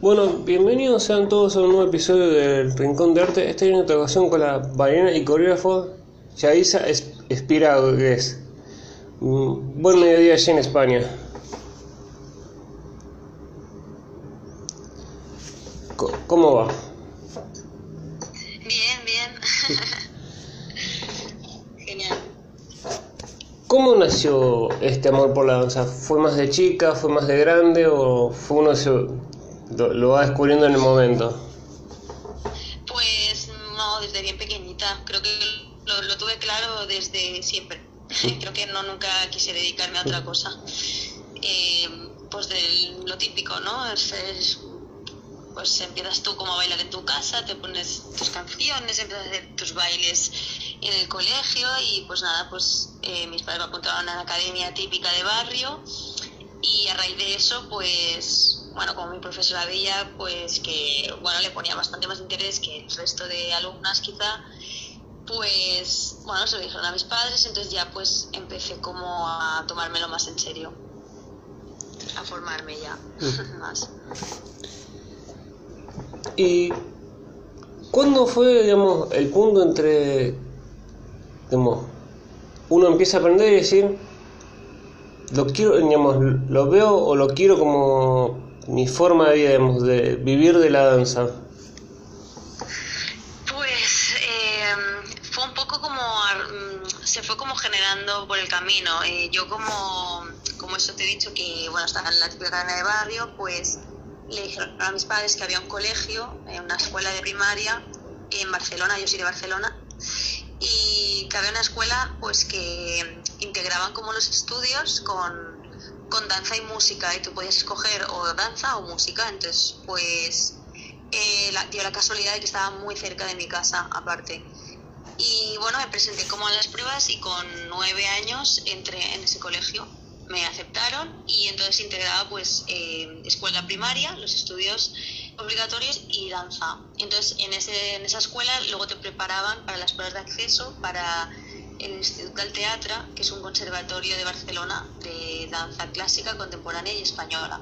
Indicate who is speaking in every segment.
Speaker 1: Bueno, bienvenidos sean todos a un nuevo episodio del Rincón de Arte. Esta es una ocasión con la bailarina y coreógrafo Yaisa Espiragues. Mm, Buen mediodía allí en España. ¿Cómo va?
Speaker 2: Bien, bien. Genial.
Speaker 1: ¿Cómo nació este amor por la danza? ¿Fue más de chica, fue más de grande o fue uno se, lo, lo va descubriendo en el momento?
Speaker 2: Pues no, desde bien pequeñita. Creo que lo, lo tuve claro desde siempre. Creo que no nunca quise dedicarme a otra cosa. Eh, pues de lo típico, ¿no? Es, es- pues empiezas tú como a bailar en tu casa, te pones tus canciones, empiezas a hacer tus bailes en el colegio y pues nada, pues eh, mis padres me apuntaron a la academia típica de barrio y a raíz de eso pues bueno como mi profesora veía pues que bueno le ponía bastante más interés que el resto de alumnas quizá pues bueno se lo dijeron a mis padres entonces ya pues empecé como a tomármelo más en serio a formarme ya más.
Speaker 1: ¿Y cuándo fue, digamos, el punto entre, digamos, uno empieza a aprender y decir, lo quiero, digamos, lo veo o lo quiero como mi forma de digamos, de vivir de la danza?
Speaker 2: Pues eh, fue un poco como, mm, se fue como generando por el camino. Eh, yo como, como eso te he dicho que, bueno, estaba en la típica de barrio, pues le dijeron a mis padres que había un colegio, eh, una escuela de primaria en Barcelona, yo soy de Barcelona, y que había una escuela pues que integraban como los estudios con, con danza y música, y tú podías escoger o danza o música, entonces pues eh, la- dio la casualidad de que estaba muy cerca de mi casa, aparte. Y bueno, me presenté como a las pruebas y con nueve años entré en ese colegio. Me aceptaron y entonces integraba pues eh, escuela primaria, los estudios obligatorios y danza. Entonces en, ese, en esa escuela luego te preparaban para las pruebas de acceso para el Instituto del Teatro, que es un conservatorio de Barcelona de danza clásica, contemporánea y española.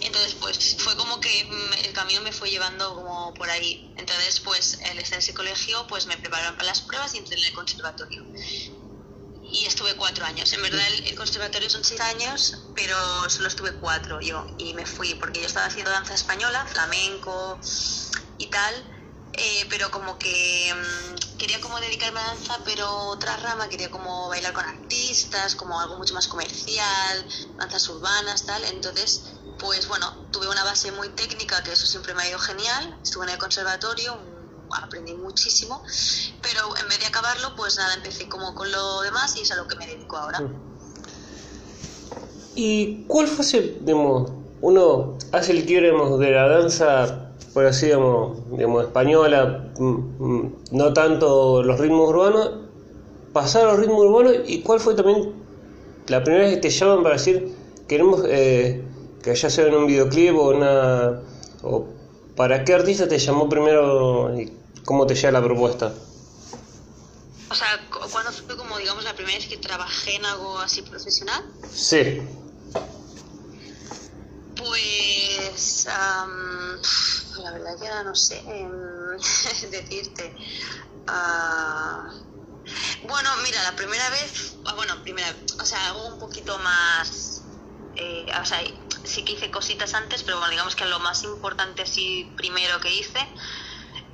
Speaker 2: Entonces, pues fue como que mm, el camino me fue llevando como por ahí. Entonces, pues al estar en ese colegio, pues me prepararon para las pruebas y entré en el conservatorio. Y estuve cuatro años. En verdad el, el conservatorio son seis años, pero solo estuve cuatro yo. Y me fui porque yo estaba haciendo danza española, flamenco y tal. eh, pero como que mm, quería como dedicarme a danza, pero otra rama, quería como bailar con artistas, como algo mucho más comercial, danzas urbanas, tal. Entonces, pues bueno, tuve una base muy técnica, que eso siempre me ha ido genial. Estuve en el conservatorio, aprendí muchísimo, pero en vez de acabarlo, pues nada, empecé como con lo demás y es a lo que me dedico ahora.
Speaker 1: ¿Y cuál fue ese, digamos, uno hace el quiebre de la danza, por así digamos, digamos española, mm, mm, no tanto los ritmos urbanos, pasar a los ritmos urbanos y cuál fue también la primera vez que te llaman para decir queremos eh, que ya sea en un videoclip o una para qué artista te llamó primero y cómo te llega la propuesta.
Speaker 2: O sea, cu- ¿cuándo fue como, digamos, la primera vez que trabajé en algo así profesional?
Speaker 1: Sí.
Speaker 2: Pues, am, la verdad que ahora no sé em, decirte. Ah, bueno, mira, la primera vez, ah, bueno, primera, o sea, algo un poquito más, eh, o sea, sí que hice cositas antes, pero bueno, digamos que lo más importante así primero que hice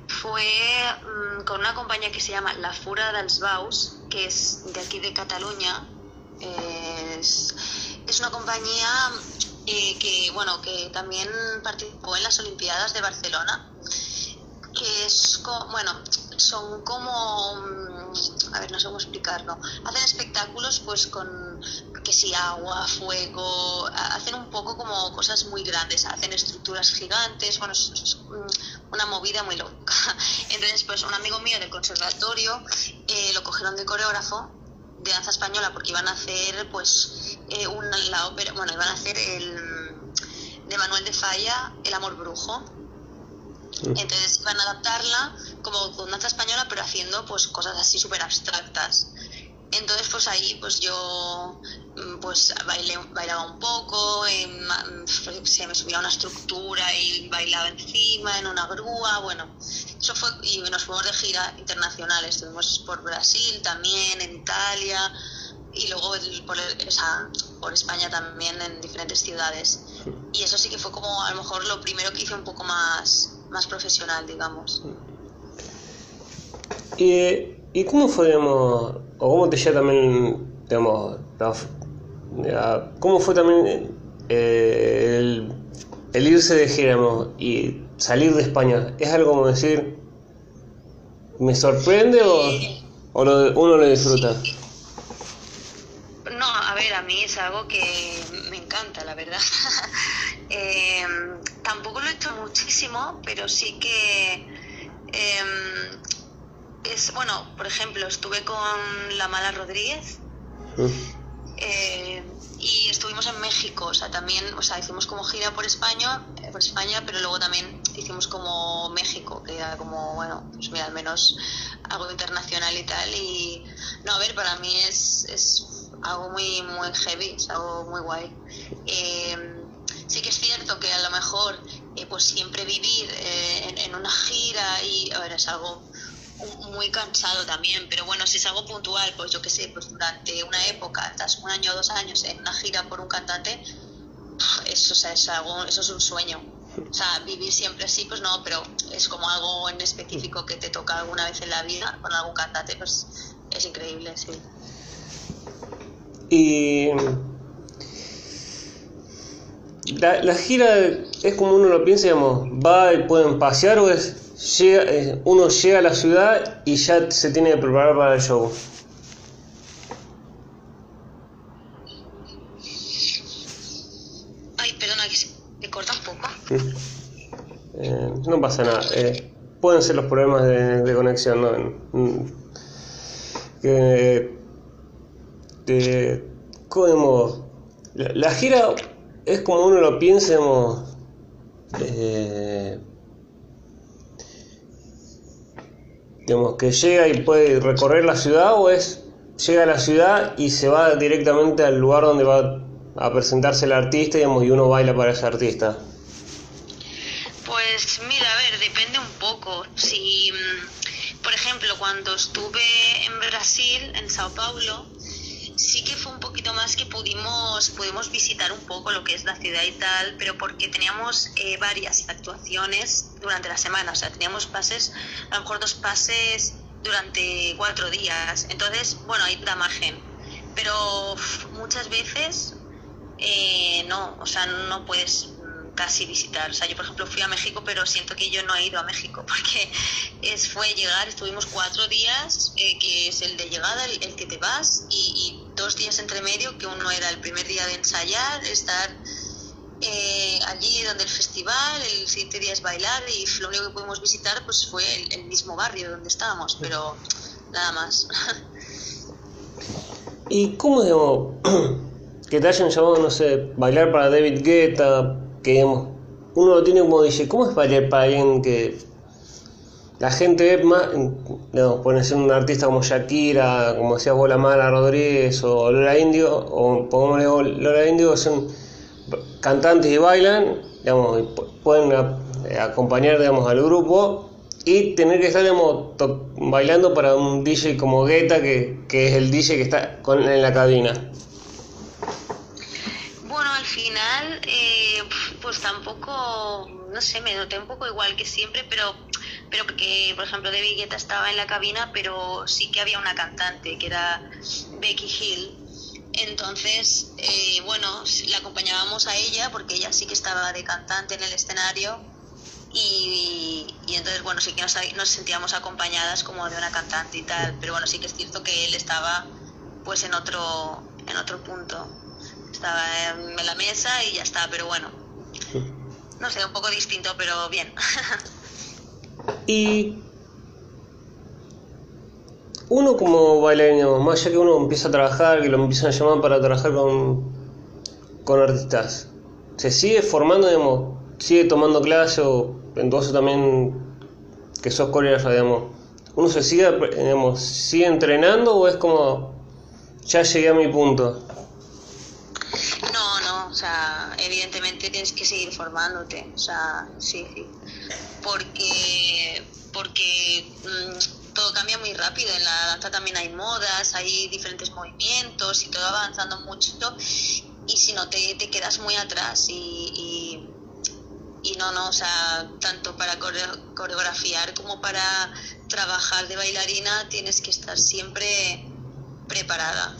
Speaker 2: fue mm, con una compañía que se llama La Fura dels Baus, que es de aquí de Cataluña. Es, una compañía eh, que, bueno, que también participó en las Olimpiadas de Barcelona, que es, bueno, son como, mm, a ver, no sé cómo explicarlo, hacen espectáculos pues con, que si agua, fuego, ha- hacen un poco como cosas muy grandes, hacen estructuras gigantes, bueno, es, es, mm, una movida muy loca. Entonces, pues un amigo mío del conservatorio eh, lo cogieron de coreógrafo de danza española porque iban a hacer pues eh, una, la ópera, bueno, iban a hacer el de Manuel de Falla, El amor brujo. Entonces iban a adaptarla como con danza española, pero haciendo pues cosas así súper abstractas. Entonces, pues ahí, pues yo mm, pues bailé, bailaba un poco, se me subía una estructura y bailaba encima en una grúa, bueno, eso fue, y nos fuimos de gira internacional, estuvimos por Brasil también, en Italia, y luego por, por España también en diferentes ciudades. Y eso sí que fue como a lo mejor lo primero que hice un poco más, más profesional, digamos.
Speaker 1: ¿Y, y cómo fue, digamos, o cómo te llega también, digamos, cómo fue también eh, el, el, irse de gira y salir de España? ¿Es algo como decir, me sorprende o, o uno lo disfruta?
Speaker 2: No, a ver, a mí es algo que me encanta, la verdad. eh, tampoco lo he hecho muchísimo, pero sí que em, es, bueno, por ejemplo, estuve con la Mala Rodríguez eh, y estuvimos en México, o sea, también, o sea, hicimos como gira por España, eh, por España, pero luego también hicimos como México, que era como, bueno, pues mira, al menos algo internacional y tal, y no, a ver, para mí es, es algo muy, muy heavy, es algo muy guay. Eh, sí que es cierto que a lo mejor pues siempre vivir en, en, una gira y a ver es algo muy cansado también, pero bueno, si es algo puntual, pues yo qué sé, pues durante una época, estás un año o dos años en una gira por un cantante, eso, es algo, eso es un sueño. O sea, vivir siempre así, pues no, pero es como algo en específico que te toca alguna vez en la vida con algún cantante, pues es increíble, sí.
Speaker 1: Y la, la gira es como uno lo piensa, digamos, va y pueden pasear o es llega, eh, uno llega a la ciudad y ya se tiene que preparar para el show.
Speaker 2: Ay, perdona, que se corta un poco.
Speaker 1: Eh, no pasa nada. Eh, pueden ser los problemas de, conexión, ¿no? Que, como, la, la, gira es como uno lo piensa, eh, digamos, que llega y puede recorrer la ciudad o es llega a la ciudad y se va directamente al lugar donde va a presentarse el artista digamos, y uno baila para ese artista?
Speaker 2: Pues mira, a ver, depende un poco. Si, mm, por ejemplo, cuando estuve en Brasil, en Sao Paulo, sí que fue un poquito más que pudimos, pudimos visitar un poco lo que es la ciudad y tal, pero porque teníamos eh, varias actuaciones durante la semana, o sea, teníamos pases, a lo mejor dos pases durante cuatro días, entonces, bueno, ahí da margen, pero muchas veces eh, no, o sea, no puedes casi visitar. O sea, yo por ejemplo fui a México, pero siento que yo no he ido a México porque es, fue llegar, estuvimos cuatro días, eh, que es el de llegada, el, que te vas, y, dos días entre medio, que uno era el primer día de ensayar, estar eh, allí donde el festival, el siguiente día es bailar, y lo único que pudimos visitar pues fue el, mismo barrio donde estábamos, pero nada más.
Speaker 1: ¿Y cómo digo, que te hayan llamado, no sé, bailar para David Guetta, que uno lo tiene como dice, ¿cómo es para, para alguien que la gente ve más, no, puede ser un artista como Shakira, como decía Bola Mala Rodríguez o Lola Indio, o pongamos Lola Indio, son cantantes y bailan, digamos, pueden eh, acompañar digamos, al grupo y tener que estar digamos, bailando para un DJ como Guetta, que, que es el DJ que está con, en la cabina.
Speaker 2: Bueno, al final, eh, pues tampoco, no sé, me noté un poco igual que siempre, pero, pero porque, por ejemplo, Debbie Guetta estaba en la cabina, pero sí que había una cantante, que era Becky Hill. Entonces, eh, bueno, la acompañábamos a ella, porque ella sí que estaba de cantante en el escenario, y, entonces, bueno, sí que nos, nos sentíamos acompañadas como de una cantante y tal, pero bueno, sí que es cierto que él estaba pues en otro, en otro punto estaba en la mesa y ya está, pero bueno. No sé, un poco distinto, pero bien.
Speaker 1: y uno como bailarín, más allá que uno empieza a trabajar, que lo empiezan a llamar para trabajar con, con artistas, ¿se sigue formando, digamos, sigue tomando clases o entonces también que sos coreógrafo, digamos, uno se sigue, digamos, sigue entrenando o es como ya llegué a mi punto.
Speaker 2: No, no, o sea, tienes que seguir formándote, o sea, sí, sí. Porque, porque mm, todo cambia muy rápido, en la danza también hay modas, hay diferentes movimientos y todo avanzando mucho y si no te, te quedas muy atrás y, y, no, no, o sea, tanto para coreografiar como para trabajar de bailarina tienes que estar siempre preparada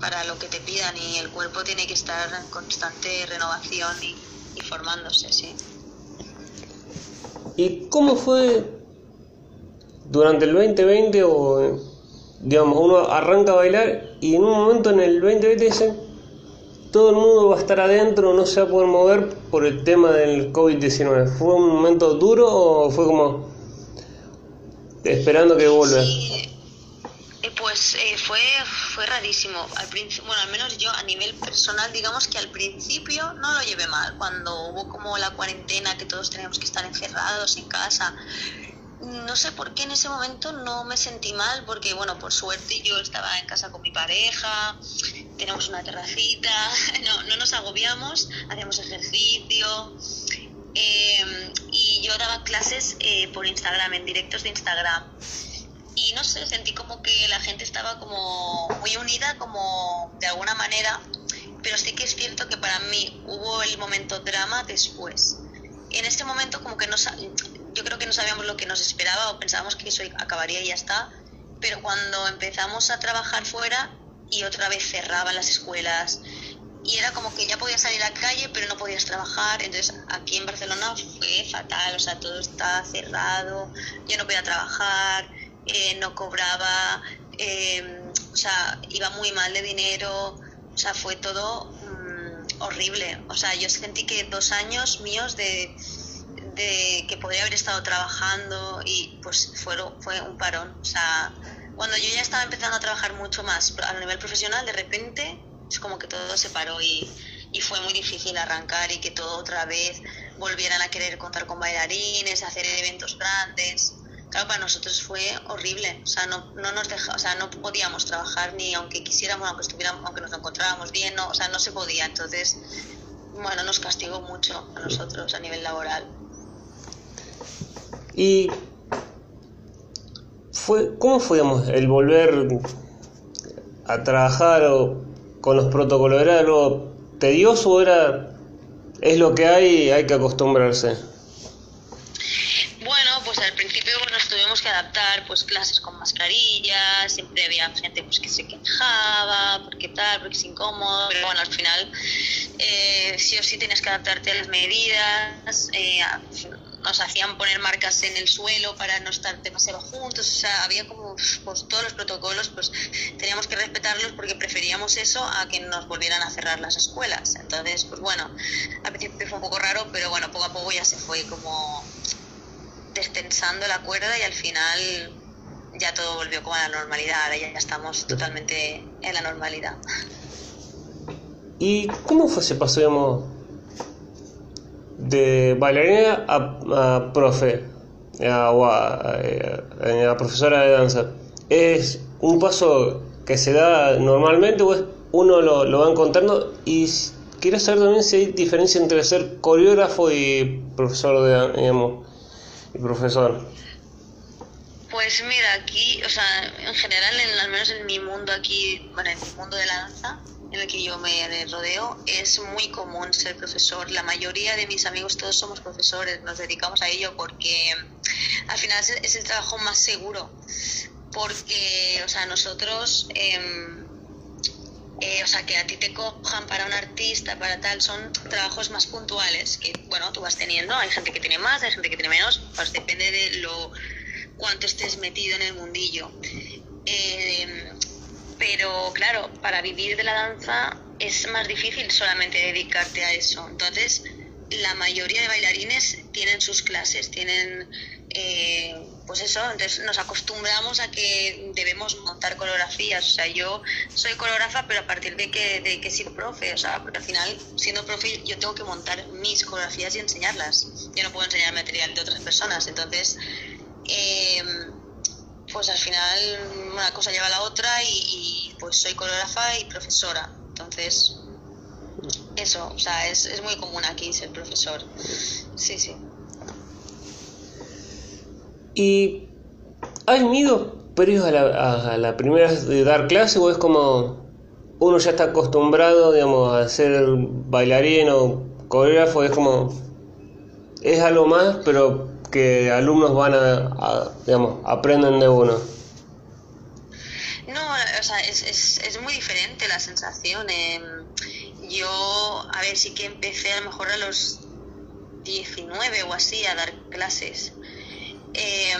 Speaker 2: para lo que te pidan y el cuerpo tiene que estar en constante renovación y, formándose, sí.
Speaker 1: ¿Y cómo fue durante el 2020 o digamos uno arranca a bailar y en un momento en el 2020 dicen todo el mundo va a estar adentro, no se va a poder mover por el tema del COVID-19? ¿Fue un momento duro o fue como esperando que vuelva?
Speaker 2: Eh, pues eh, fue, fue rarísimo. Al bueno, al menos yo a nivel personal, digamos que al principio no lo llevé mal. Cuando hubo como la cuarentena, que todos teníamos que estar encerrados en casa, no sé por qué en ese momento no me sentí mal, porque bueno, por suerte yo estaba en casa con mi pareja, tenemos una terracita, no, no nos agobiamos, hacíamos ejercicio. Eh, y yo daba clases por Instagram, en directos de Instagram y no sé, sentí como que la gente estaba como muy unida, como de alguna manera, pero sí que es cierto que para mí hubo el momento drama después. En este momento como que no, yo creo que no sabíamos lo que nos esperaba o pensábamos que eso acabaría y ya está, pero cuando empezamos a trabajar fuera y otra vez cerraban las escuelas y era como que ya podías salir a la calle pero no podías trabajar, entonces aquí en Barcelona fue fatal, o sea, todo está cerrado, yo no podía trabajar, eh, no cobraba, eh, o sea, iba muy mal de dinero, o sea, fue todo mm, horrible. O sea, yo sentí que dos años míos de, que podría haber estado trabajando y pues fue, fue un parón. O sea, cuando yo ya estaba empezando a trabajar mucho más a nivel profesional, de repente es como que todo se paró y, y fue muy difícil arrancar y que todo otra vez volvieran a querer contar con bailarines, hacer eventos grandes claro, para nosotros fue horrible, o sea, no, no nos deja, o sea, no podíamos trabajar ni aunque quisiéramos, aunque estuviéramos, aunque nos encontrábamos bien, o sea, no se podía, entonces, bueno, nos castigó mucho a nosotros a nivel laboral.
Speaker 1: Y fue, ¿cómo fue el volver a trabajar o, con los protocolos? ¿Era algo tedioso o era es lo que hay hay que acostumbrarse?
Speaker 2: pues al principio nos que adaptar, pues clases con mascarillas, siempre había gente pues que se quejaba, porque tal, porque es incómodo, pero bueno, al final eh, sí o sí tienes que adaptarte a las medidas, eh, nos hacían poner marcas en el suelo para no estar demasiado juntos, o sea, había como pues, todos los protocolos, pues teníamos que respetarlos porque preferíamos eso a que nos volvieran a cerrar las escuelas. Entonces, pues bueno, al principio fue un poco raro, pero bueno, poco a poco ya se fue como destensando la cuerda y al final ya todo volvió como a la normalidad, ahora ya estamos totalmente en la normalidad.
Speaker 1: ¿Y cómo fue ese paso, digamos, de bailarina a, profe o a, profesora de danza? ¿Es un paso que se da normalmente o es uno lo, lo va encontrando? Y quiero saber también si hay diferencia entre ser coreógrafo y profesor de, digamos, profesor?
Speaker 2: Pues mira, aquí, o sea, en general, en, al menos en mi mundo aquí, bueno, en el mundo de la danza, en el que yo me rodeo, es muy común ser profesor. La mayoría de mis amigos todos somos profesores, nos dedicamos a ello porque al final es, el trabajo más seguro. Porque, o sea, nosotros... Eh, eh, o sea, que a ti te cojan para un artista, para tal, son trabajos más puntuales que, bueno, tú vas teniendo. Hay gente que tiene más, hay gente que tiene menos, pues depende de lo cuánto estés metido en el mundillo. Eh, pero claro, para vivir de la danza es más difícil solamente dedicarte a eso. Entonces, la mayoría de bailarines tienen sus clases, tienen eh, pues eso, entonces nos acostumbramos a que debemos montar coreografías. O sea, yo soy coreógrafa, pero a partir de que, de que soy profe, o sea, porque al final, siendo profe, yo tengo que montar mis coreografías y enseñarlas. Yo no puedo enseñar material de otras personas. Entonces, eh, pues al final una cosa lleva a la otra y, pues soy coreógrafa y profesora. Entonces, eso, o sea, es, es muy común aquí ser profesor. Sí, sí.
Speaker 1: ¿Y has tenido periodos a la, a la primera de dar clase o es como uno ya está acostumbrado, digamos, a ser bailarín o coreógrafo, es como, es algo más, pero que alumnos van a, digamos, aprenden de uno.
Speaker 2: No, o sea, es, es, es muy diferente la sensación. Em, yo, a ver, sí que empecé a lo mejor a los 19 o así a dar clases. Eh,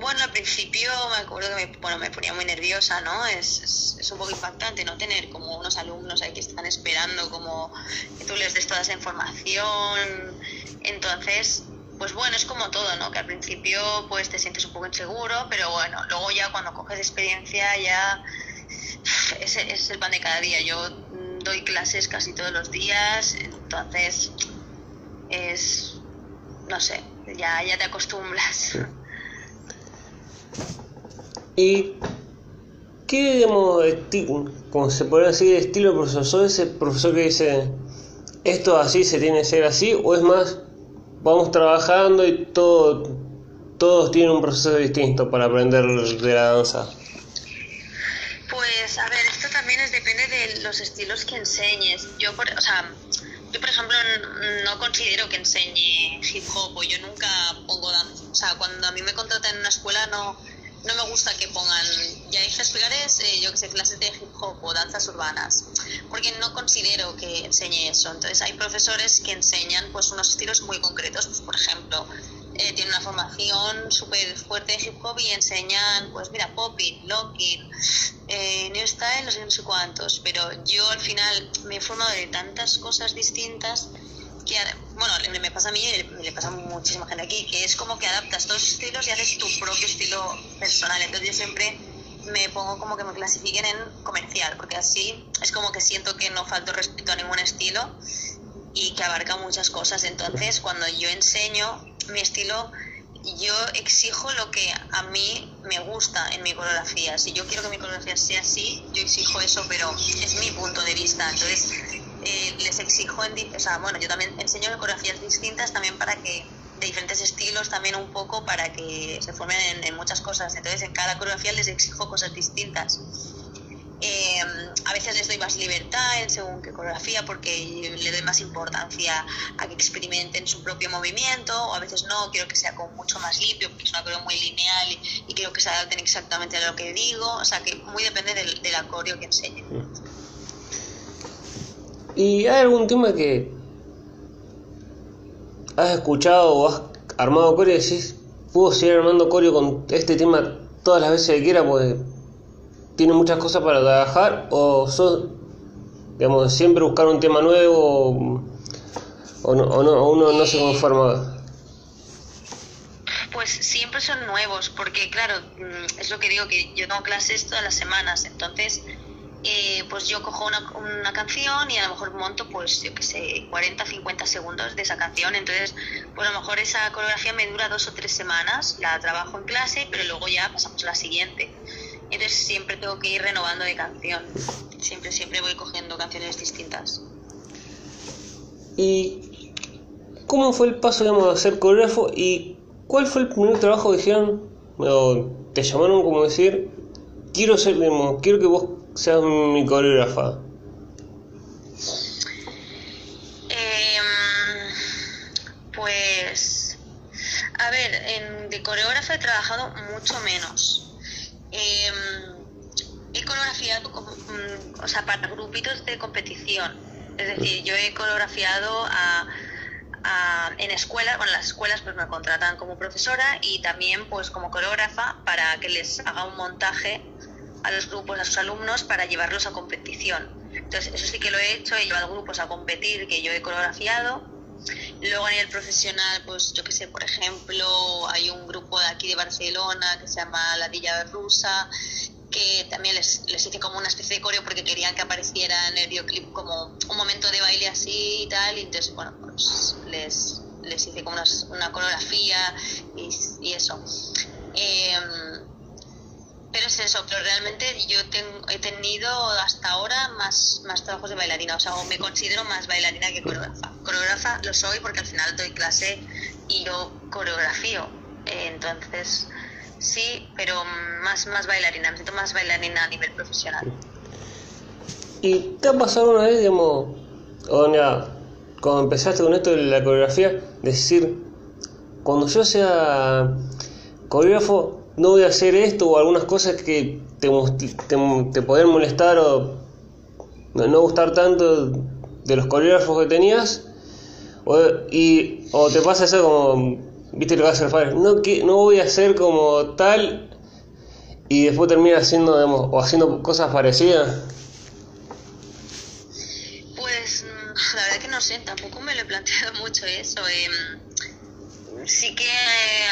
Speaker 2: bueno, al principio me acuerdo que me, bueno, me ponía muy nerviosa, ¿no? Es, es, un poco impactante no tener como unos alumnos ahí que están esperando como que tú les des toda esa información. Entonces, pues bueno, es como todo, ¿no? Que al principio pues te sientes un poco inseguro, pero bueno, luego ya cuando coges experiencia ya es, es el pan de cada día. Yo doy clases casi todos los días, entonces es, no sé, ya, ya te acostumbras.
Speaker 1: ¿Y qué, digamos, como se puede decir, estilo profesor? ¿Sos ese profesor que dice, esto así se tiene que ser así? ¿O es más, vamos trabajando y todo, todos tienen un proceso distinto para aprender de la danza?
Speaker 2: Pues, a ver, esto también es, depende de los estilos que enseñes. Yo, por, o sea, yo, por ejemplo, no considero que enseñe hip hop o yo nunca pongo danza. O sea, cuando a mí me contratan en una escuela no no me gusta que pongan, ya hice explicarles, eh, yo que sé, clases de hip hop o danzas urbanas, porque no considero que enseñe eso. Entonces hay profesores que enseñan pues unos estilos muy concretos, pues por ejemplo, eh, tienen una formación súper fuerte de hip hop y enseñan, pues mira, popping, locking, eh, new style, no sé, no sé cuántos, pero yo al final me he formado de tantas cosas distintas que, bueno, me pasa a mí y le pasa a muchísima gente aquí, que es como que adaptas todos los estilos y haces tu propio estilo personal. Entonces yo siempre me pongo como que me clasifiquen en comercial, porque así es como que siento que no falto respeto a ningún estilo y que abarca muchas cosas. Entonces cuando yo enseño mi estilo, yo exijo lo que a mí me gusta en mi coreografía. Si yo quiero que mi coreografía sea así, yo exijo eso, pero es mi punto de vista. Entonces eh, les exijo, en, o sea, bueno, yo también enseño coreografías distintas también para que, de diferentes estilos también un poco para que se formen en, muchas cosas. Entonces en cada coreografía les exijo cosas distintas. Eh, a veces les doy más libertad en según qué coreografía porque le doy más importancia a que experimenten su propio movimiento o a veces no, quiero que sea como mucho más limpio porque es una coreo muy lineal y, quiero que se adapten exactamente a lo que digo, o sea que muy depende del, del coreo que enseñen.
Speaker 1: ¿Y hay algún tema que has escuchado o has armado coreo y decís, puedo seguir armando coreo con este tema todas las veces que quiera porque tiene muchas cosas para trabajar? ¿O sos, digamos, siempre buscar un tema nuevo o, no, o uno no se conforma?
Speaker 2: Pues siempre son nuevos, porque claro, mm, es lo que digo, que yo tengo clases todas las semanas, entonces eh, pues yo cojo una, una, canción y a lo mejor monto, pues yo qué sé, 40, 50 segundos de esa canción. Entonces, pues a lo mejor esa coreografía me dura dos o tres semanas, la trabajo en clase, pero luego ya pasamos a la siguiente. Entonces siempre tengo que ir renovando de canción. Siempre, siempre voy cogiendo canciones distintas.
Speaker 1: ¿Y cómo fue el paso, digamos, de ser coreógrafo y cuál fue el primer trabajo que dijeron, o te llamaron como decir, quiero ser, digamos, quiero que vos sea mi coreógrafa?
Speaker 2: Em, pues, a ver, en, de coreógrafa he trabajado mucho menos. Eh, he coreografiado mm, o sea, para grupitos de competición. Es decir, yo he coreografiado a, en escuelas, bueno, las escuelas pues me contratan como profesora y también pues como coreógrafa para que les haga un montaje a los grupos, a sus alumnos, para llevarlos a competición. Entonces, eso sí que lo he hecho, he llevado grupos a competir que yo he coreografiado. Luego a nivel profesional, pues yo que sé, por ejemplo, hay un grupo de aquí de Barcelona que se llama La Villa Rusa, que también les, les hice como una especie de coreo porque querían que apareciera en el videoclip como un momento de baile así y tal, y entonces, bueno, pues les, les hice como una, coreografía y, y eso. Em, pero es eso, pero realmente yo he tenido hasta ahora más, más trabajos de bailarina, o sea, me considero más bailarina que coreógrafa. Coreógrafa lo soy porque al final doy clase y yo coreografío. entonces, sí, pero más, más bailarina, me siento más bailarina a nivel profesional.
Speaker 1: ¿Y te ha pasado una vez, digamos, cuando empezaste con esto de la coreografía, decir, cuando yo sea coreógrafo, no voy a hacer esto o algunas cosas que te, te, te pueden molestar o no, gustar tanto de los coreógrafos que tenías? O, y, o te pasa eso como, viste lo que hace el no, que, no voy a hacer como tal y después termina haciendo, o haciendo cosas parecidas.
Speaker 2: Pues mm, la verdad que no sé, tampoco me lo he planteado mucho eso. Em, sí que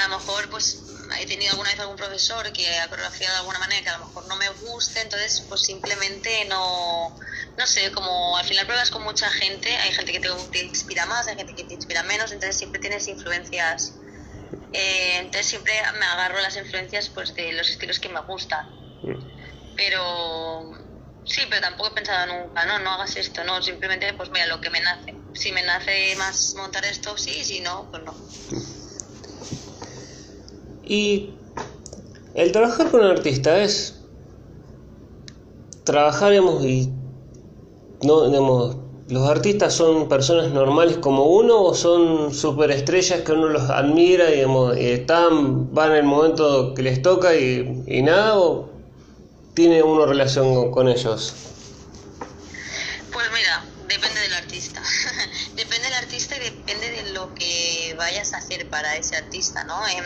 Speaker 2: a lo mejor pues he tenido alguna vez algún profesor que ha coreografiado de alguna manera que a lo mejor no me guste, entonces pues simplemente no, no sé, como al final pruebas con mucha gente, hay gente que te, inspira más, hay gente que te inspira menos, entonces siempre tienes influencias, eh, entonces siempre me agarro las influencias pues de los estilos que me gustan, mm. pero sí, pero tampoco he pensado nunca, no, no hagas esto, no, simplemente pues mira lo que me nace, si me nace más montar esto, sí, si no, pues no.
Speaker 1: Y el trabajar con un artista es trabajar, y no, digamos, los artistas son personas normales como uno o son superestrellas que uno los admira y, digamos, están, van en el momento que les toca y, nada, o tiene uno relación con ellos.
Speaker 2: Pues mira, depende del artista. depende del artista y depende de lo que vayas a hacer para ese artista, ¿no? Em,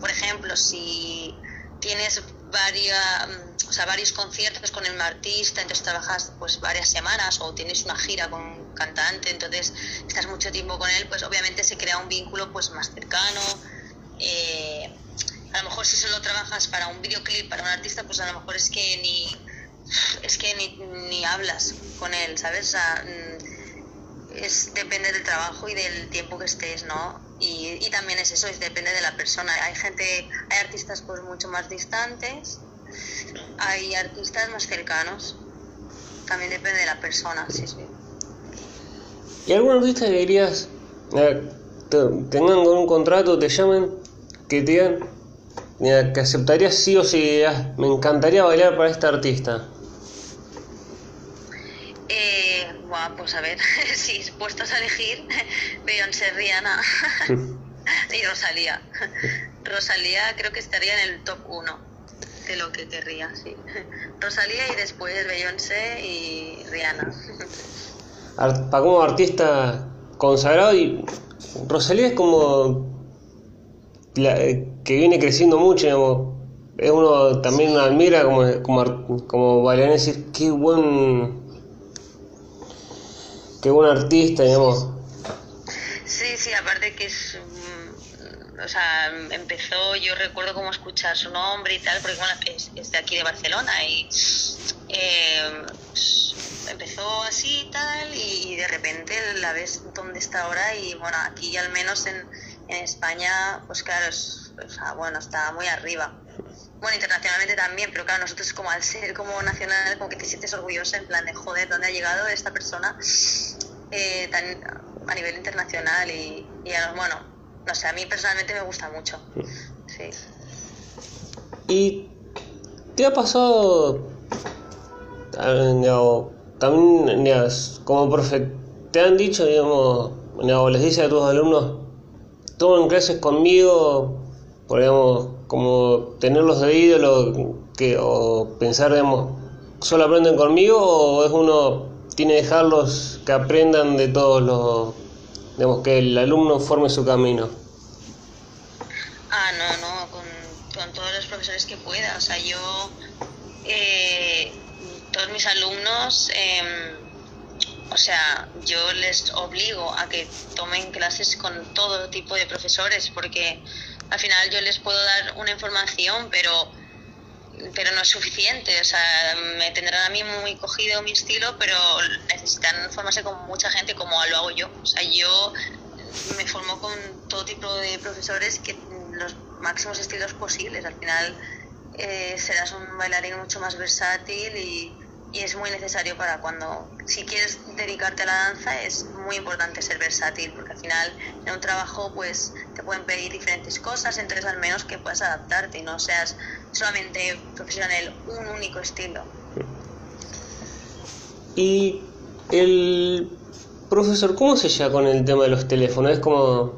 Speaker 2: por ejemplo, si tienes varias, o sea, varios conciertos con el artista, entonces trabajas pues varias semanas o tienes una gira con un cantante, entonces estás mucho tiempo con él, pues obviamente se crea un vínculo pues más cercano. Eh, a lo mejor si solo trabajas para un videoclip, para un artista, pues a lo mejor es que ni es que ni, ni hablas con él, ¿sabes? O sea, mm, es, depende del trabajo y del tiempo que estés, ¿no? Y, también es eso, es, depende de la persona. Hay gente, hay artistas pues mucho más distantes, hay artistas más cercanos. También depende de la persona, sí, sí.
Speaker 1: ¿Y algún artista que dirías, eh, tengan un contrato, te llamen, que te digan que aceptarías sí o sí, me encantaría bailar para este artista?
Speaker 2: Pues a ver, si puestos a elegir, Beyoncé, Rihanna y Rosalía. Rosalía creo que estaría en el top 1 de lo que querría, sí. Rosalía y después Beyoncé y Rihanna.
Speaker 1: Para como artista consagrado y Rosalía es como eh, que viene creciendo mucho, digamos. Es uno también admira como, como, como bailarín decir qué buen qué buen artista, digamos.
Speaker 2: Sí, sí, aparte que es o sea, empezó, yo recuerdo cómo escuchar su nombre y tal, porque bueno, es, de aquí de Barcelona y eh, empezó así y tal y, de repente la ves donde está ahora y bueno, aquí al menos en, en España, pues claro, es, bueno, está muy arriba. Bueno, internacionalmente también, pero claro, nosotros como al ser como nacional, como que te sientes orgulloso en plan de joder, ¿dónde ha llegado esta persona eh, tan, a nivel internacional? Y, bueno, no sé, a mí personalmente me gusta mucho. Sí.
Speaker 1: ¿Y te ha pasado también, como profe, te han dicho, digamos, les dice a tus alumnos, tomen clases conmigo, podríamos como tenerlos de ídolo que, o pensar, digamos, solo aprenden conmigo o es uno tiene que dejarlos que aprendan de todos los, digamos, que el alumno forme su camino.
Speaker 2: Ah, no, no, con, todos los profesores que pueda, o sea, yo, eh, todos mis alumnos, eh, o sea, yo les obligo a que tomen clases con todo tipo de profesores porque al final yo les puedo dar una información, pero pero no es suficiente, o sea, me tendrán a mí muy cogido mi estilo, pero necesitan formarse con mucha gente como lo hago yo. O sea, yo me formo con todo tipo de profesores que los máximos estilos posibles. Al final eh, serás un bailarín mucho más versátil y, y es muy necesario para cuando, si quieres dedicarte a la danza, es muy importante ser versátil, porque al final en un trabajo pues te pueden pedir diferentes cosas, entonces al menos que puedas adaptarte y no seas solamente profesional un único estilo.
Speaker 1: Y el profesor, ¿cómo se llama con el tema de los teléfonos? ¿Es como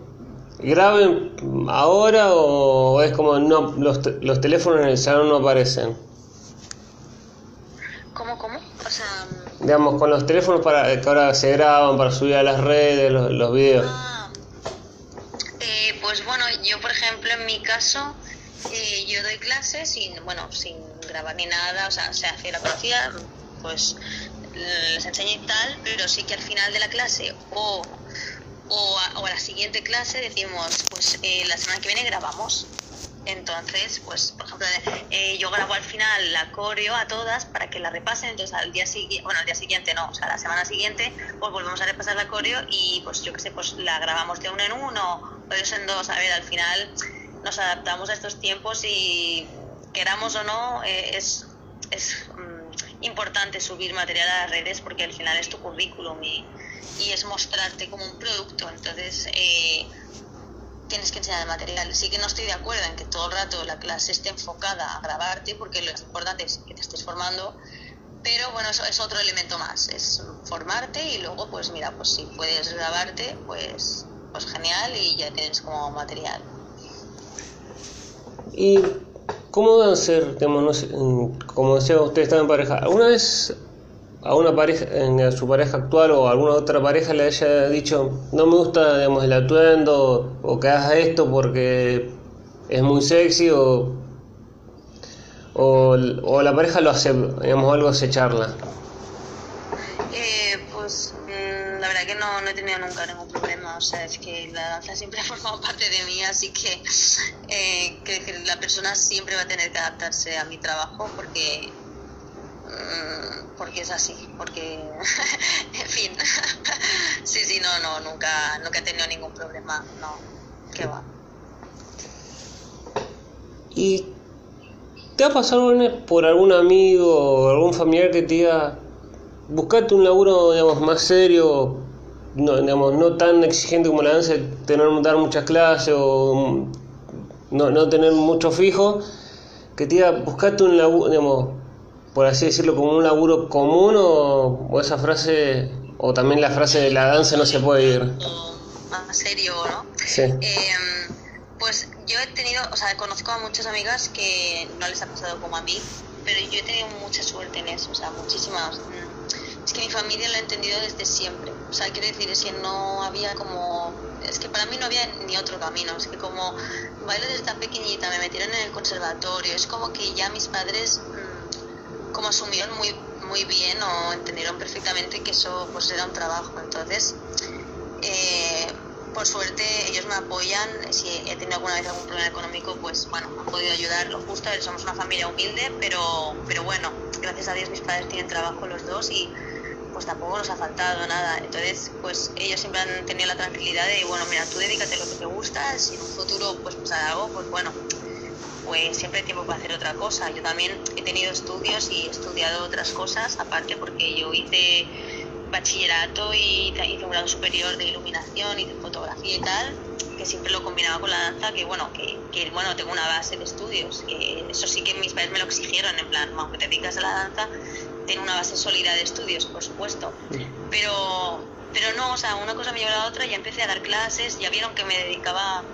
Speaker 1: graben ahora o es como no los, los teléfonos en el salón no aparecen?
Speaker 2: ¿Cómo, cómo? O sea...
Speaker 1: Digamos, con los teléfonos para que ahora se graban para subir a las redes los, los videos.
Speaker 2: Ah, eh, pues bueno, yo por ejemplo en mi caso, eh, yo doy clases sin, bueno, sin grabar ni nada, o sea, se hace la conocida, pues les enseño y tal, pero sí que al final de la clase o, o, a, o a la siguiente clase decimos, pues eh, la semana que viene grabamos. Entonces, pues, por ejemplo, eh, yo grabo al final la coreo a todas para que la repasen. Entonces, al día siguiente, bueno, al día siguiente no, o sea, la semana siguiente, pues volvemos a repasar la coreo y, pues, yo qué sé, pues la grabamos de uno en uno o de dos en dos. A ver, al final nos adaptamos a estos tiempos y, queramos o no, eh, es, es mm, importante subir material a las redes porque al final es tu currículum y, y es mostrarte como un producto. Entonces, eh, tienes que enseñar el material. Sí que no estoy de acuerdo en que todo el rato la clase esté enfocada a grabarte, porque lo importante es que te estés formando, pero bueno, eso es otro elemento más, es formarte y luego, pues mira, pues si puedes grabarte, pues, pues genial y ya tienes como material.
Speaker 1: ¿Y cómo deben ser, digamos, no como decía usted, están en pareja? ¿Alguna vez a una pareja, a su pareja actual o a alguna otra pareja le haya dicho, no me gusta digamos, el atuendo o que hagas esto porque es muy sexy o, o, o la pareja lo hace, digamos, algo se charla?
Speaker 2: Eh, pues mm, la verdad que no, no he tenido nunca ningún problema, o sea, es que la danza siempre ha formado parte de mí, así que, eh, que, la persona siempre va a tener que adaptarse a mi trabajo porque porque es así, porque, en fin, sí, sí, no, no, nunca, nunca he tenido ningún problema, no, qué va.
Speaker 1: ¿Y te ha pasado por algún amigo o algún familiar que te diga, buscate un laburo, digamos, más serio, no, digamos, no tan exigente como la danza, tener dar muchas clases o no, no tener mucho fijo, que te diga, buscate un laburo, digamos, por así decirlo, como un laburo común o, o esa frase, o también la frase de la danza no se puede ir?
Speaker 2: Más serio, ¿no?
Speaker 1: Sí.
Speaker 2: Eh, pues yo he tenido, o sea, conozco a muchas amigas que no les ha pasado como a mí, pero yo he tenido mucha suerte en eso, o sea, muchísimas. Es que mi familia lo ha entendido desde siempre. O sea, quiero decir, es que no había como. Es que para mí no había ni otro camino. Es que como bailo desde tan pequeñita, me metieron en el conservatorio, es como que ya mis padres como asumieron muy, muy bien o entendieron perfectamente que eso pues era un trabajo. Entonces, eh, por suerte ellos me apoyan. Si he tenido alguna vez algún problema económico, pues bueno, han podido ayudar lo justo. Somos una familia humilde, pero, pero bueno, gracias a Dios mis padres tienen trabajo los dos y pues tampoco nos ha faltado nada. Entonces, pues ellos siempre han tenido la tranquilidad de, bueno, mira, tú dedícate a lo que te gusta, si en un futuro pues pasa algo, pues bueno, pues siempre hay tiempo para hacer otra cosa. Yo también he tenido estudios y he estudiado otras cosas, aparte porque yo hice bachillerato y hice un grado superior de iluminación y de fotografía y tal, que siempre lo combinaba con la danza, que bueno, que, que bueno, tengo una base de estudios, que eso sí que mis padres me lo exigieron, en plan, aunque te dedicas a la danza, ten una base sólida de estudios, por supuesto. Pero, pero no, o sea, una cosa me llevó a la otra, ya empecé a dar clases, ya vieron que me dedicaba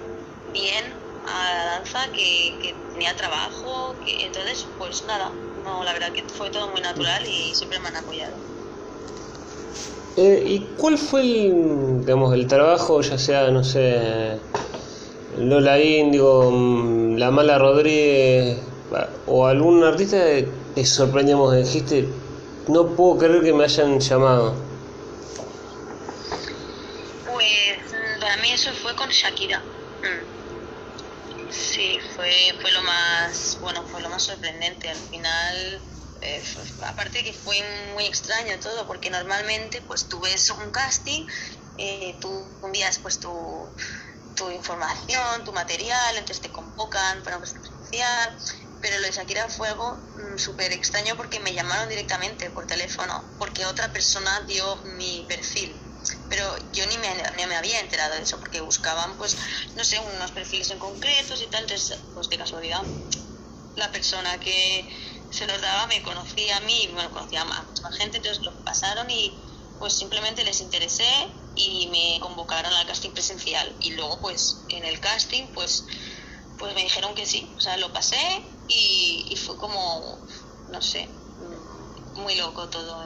Speaker 2: bien a la danza, que, que tenía trabajo, que entonces pues nada, no, la verdad que fue todo muy natural y siempre me han apoyado.
Speaker 1: Eh, ¿Y cuál fue el, digamos, el trabajo, ya sea, no sé, Lola Índigo, mm, La Mala Rodríguez o algún artista que te sorprendemos, dijiste, no puedo creer que me hayan llamado?
Speaker 2: Pues para mí eso fue con Shakira. Mm. Sí, fue, fue lo más, bueno, fue lo más sorprendente. Al final, eh, aparte que fue muy extraño todo, porque normalmente pues tú ves un casting, eh, tú envías pues tu, tu información, tu material, entonces te convocan para un presencial. Pero lo de Shakira fue algo mm, súper extraño porque me llamaron directamente por teléfono, porque otra persona dio mi perfil. Pero yo ni me, había enterado de eso, porque buscaban, pues, no sé, unos perfiles en concretos y tal. Entonces, pues de casualidad, la persona que se los daba me conocía a mí, bueno, conocía a más gente, entonces lo pasaron y pues simplemente les interesé y me convocaron al casting presencial y luego pues en el casting pues pues me dijeron que sí, o sea, lo pasé y, fue como, no sé, muy loco todo,